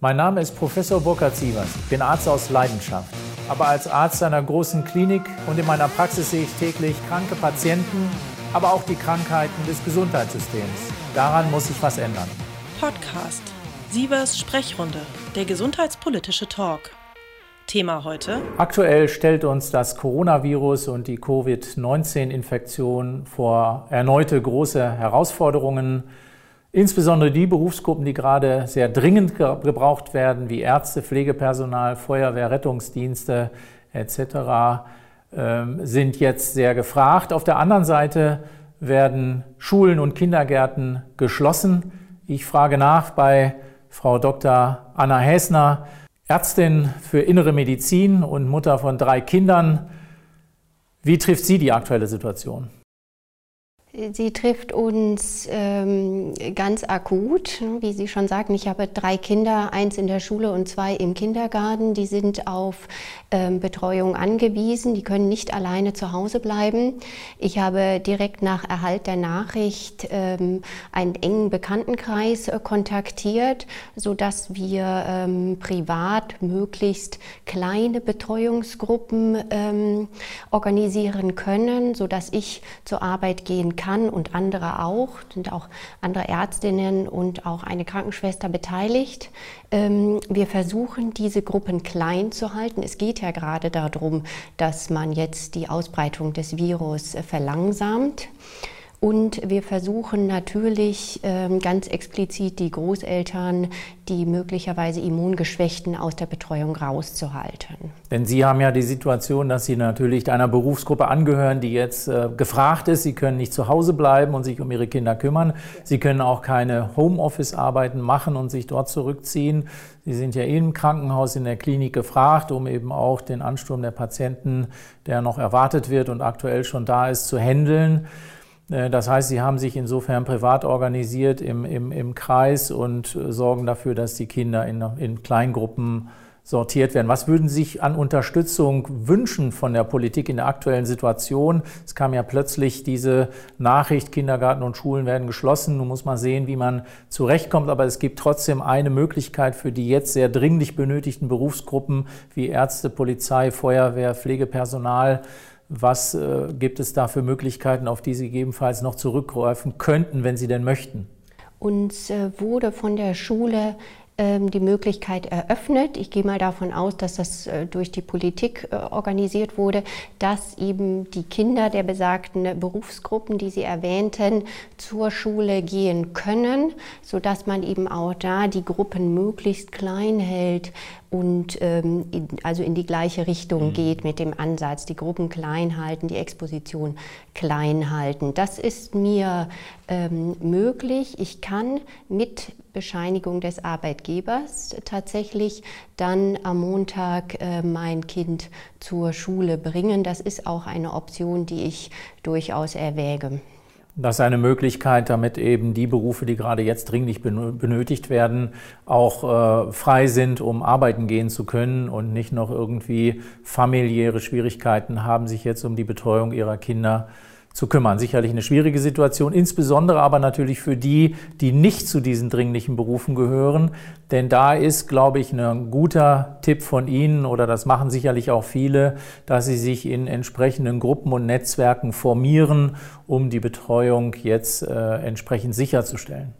Mein Name ist Professor Burkhard Sievers. Ich bin Arzt aus Leidenschaft. Aber als Arzt einer großen Klinik und in meiner Praxis sehe ich täglich kranke Patienten, aber auch die Krankheiten des Gesundheitssystems. Daran muss sich was ändern. Podcast Sievers Sprechrunde, der gesundheitspolitische Talk. Thema heute. Aktuell stellt uns das Coronavirus und die Covid-19-Infektion vor erneute große Herausforderungen. Insbesondere die Berufsgruppen, die gerade sehr dringend gebraucht werden, wie Ärzte, Pflegepersonal, Feuerwehr, Rettungsdienste etc., ähm, sind jetzt sehr gefragt. Auf der anderen Seite werden Schulen und Kindergärten geschlossen. Ich frage nach bei Frau Dr. Anna Häsner, Ärztin für innere Medizin und Mutter von drei Kindern. Wie trifft sie die aktuelle Situation? Sie trifft uns ähm, ganz akut, wie Sie schon sagten. Ich habe drei Kinder, eins in der Schule und zwei im Kindergarten. Die sind auf ähm, Betreuung angewiesen. Die können nicht alleine zu Hause bleiben. Ich habe direkt nach Erhalt der Nachricht ähm, einen engen Bekanntenkreis äh, kontaktiert, sodass wir ähm, privat möglichst kleine Betreuungsgruppen ähm, organisieren können, sodass ich zur Arbeit gehen kann und andere auch, sind auch andere Ärztinnen und auch eine Krankenschwester beteiligt. Ähm, wir versuchen, diese Gruppen klein zu halten. Es geht ja gerade darum, dass man jetzt die Ausbreitung des Virus verlangsamt. Und wir versuchen natürlich ähm, ganz explizit die Großeltern, die möglicherweise Immungeschwächten aus der Betreuung rauszuhalten. Denn Sie haben ja die Situation, dass Sie natürlich einer Berufsgruppe angehören, die jetzt äh, gefragt ist. Sie können nicht zu Hause bleiben und sich um Ihre Kinder kümmern. Sie können auch keine Homeoffice-Arbeiten machen und sich dort zurückziehen. Sie sind ja im Krankenhaus, in der Klinik gefragt, um eben auch den Ansturm der Patienten, der noch erwartet wird und aktuell schon da ist, zu handeln. Äh, das heißt, sie haben sich insofern privat organisiert im, im, im Kreis und äh, sorgen dafür, dass die Kinder in, in Kleingruppen sortiert werden. Was würden Sie sich an Unterstützung wünschen von der Politik in der aktuellen Situation? Es kam ja plötzlich diese Nachricht, Kindergarten und Schulen werden geschlossen. Nun muss man sehen, wie man zurechtkommt. Aber es gibt trotzdem eine Möglichkeit für die jetzt sehr dringlich benötigten Berufsgruppen wie Ärzte, Polizei, Feuerwehr, Pflegepersonal, was äh, gibt es da für Möglichkeiten, auf die Sie gegebenenfalls noch zurückgreifen könnten, wenn Sie denn möchten? Uns äh, wurde von der Schule ähm, die Möglichkeit eröffnet. Ich gehe mal davon aus, dass das äh, durch die Politik äh, organisiert wurde, dass eben die Kinder der besagten Berufsgruppen, die Sie erwähnten, zur Schule gehen können, sodass man eben auch da die Gruppen möglichst klein hält und ähm, in, also in die gleiche Richtung mhm. geht mit dem Ansatz, die Gruppen klein halten, die Exposition klein halten. Das ist mir ähm, möglich. Ich kann mit Bescheinigung des Arbeitgebers tatsächlich dann am Montag äh, mein Kind zur Schule bringen. Das ist auch eine Option, die ich durchaus erwäge. Das ist eine Möglichkeit, damit eben die Berufe, die gerade jetzt dringlich benötigt werden, auch äh, frei sind, um arbeiten gehen zu können und nicht noch irgendwie familiäre Schwierigkeiten haben, sich jetzt um die Betreuung ihrer Kinder zu kümmern. Sicherlich eine schwierige Situation, insbesondere aber natürlich für die, die nicht zu diesen dringlichen Berufen gehören. Denn da ist, glaube ich, ein guter Tipp von Ihnen oder das machen sicherlich auch viele, dass Sie sich in entsprechenden Gruppen und Netzwerken formieren, um die Betreuung jetzt äh, entsprechend sicherzustellen.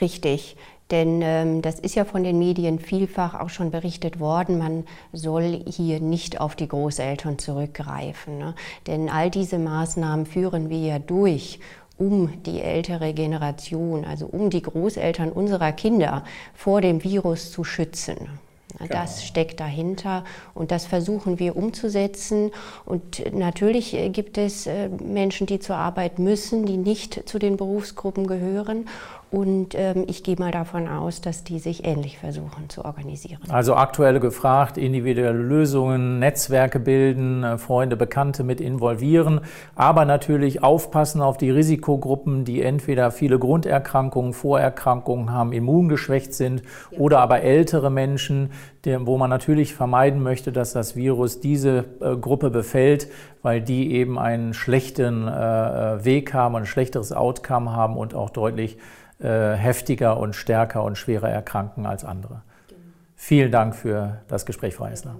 Richtig. Denn ähm, das ist ja von den Medien vielfach auch schon berichtet worden, man soll hier nicht auf die Großeltern zurückgreifen. Ne? Denn all diese Maßnahmen führen wir ja durch, um die ältere Generation, also um die Großeltern unserer Kinder vor dem Virus zu schützen. Das genau. steckt dahinter und das versuchen wir umzusetzen. Und natürlich äh, gibt es äh, Menschen, die zur Arbeit müssen, die nicht zu den Berufsgruppen gehören. Und ähm, ich gehe mal davon aus, dass die sich ähnlich versuchen zu organisieren. Also aktuell gefragt, individuelle Lösungen, Netzwerke bilden, äh, Freunde, Bekannte mit involvieren, aber natürlich aufpassen auf die Risikogruppen, die entweder viele Grunderkrankungen, Vorerkrankungen haben, immungeschwächt sind ja. oder aber ältere Menschen, wo man natürlich vermeiden möchte, dass das Virus diese äh, Gruppe befällt, weil die eben einen schlechten äh, äh Weg haben, ein schlechteres Outcome haben und auch deutlich äh, heftiger und stärker und schwerer erkranken als andere. Vielen Dank für das Gespräch, Frau Essler.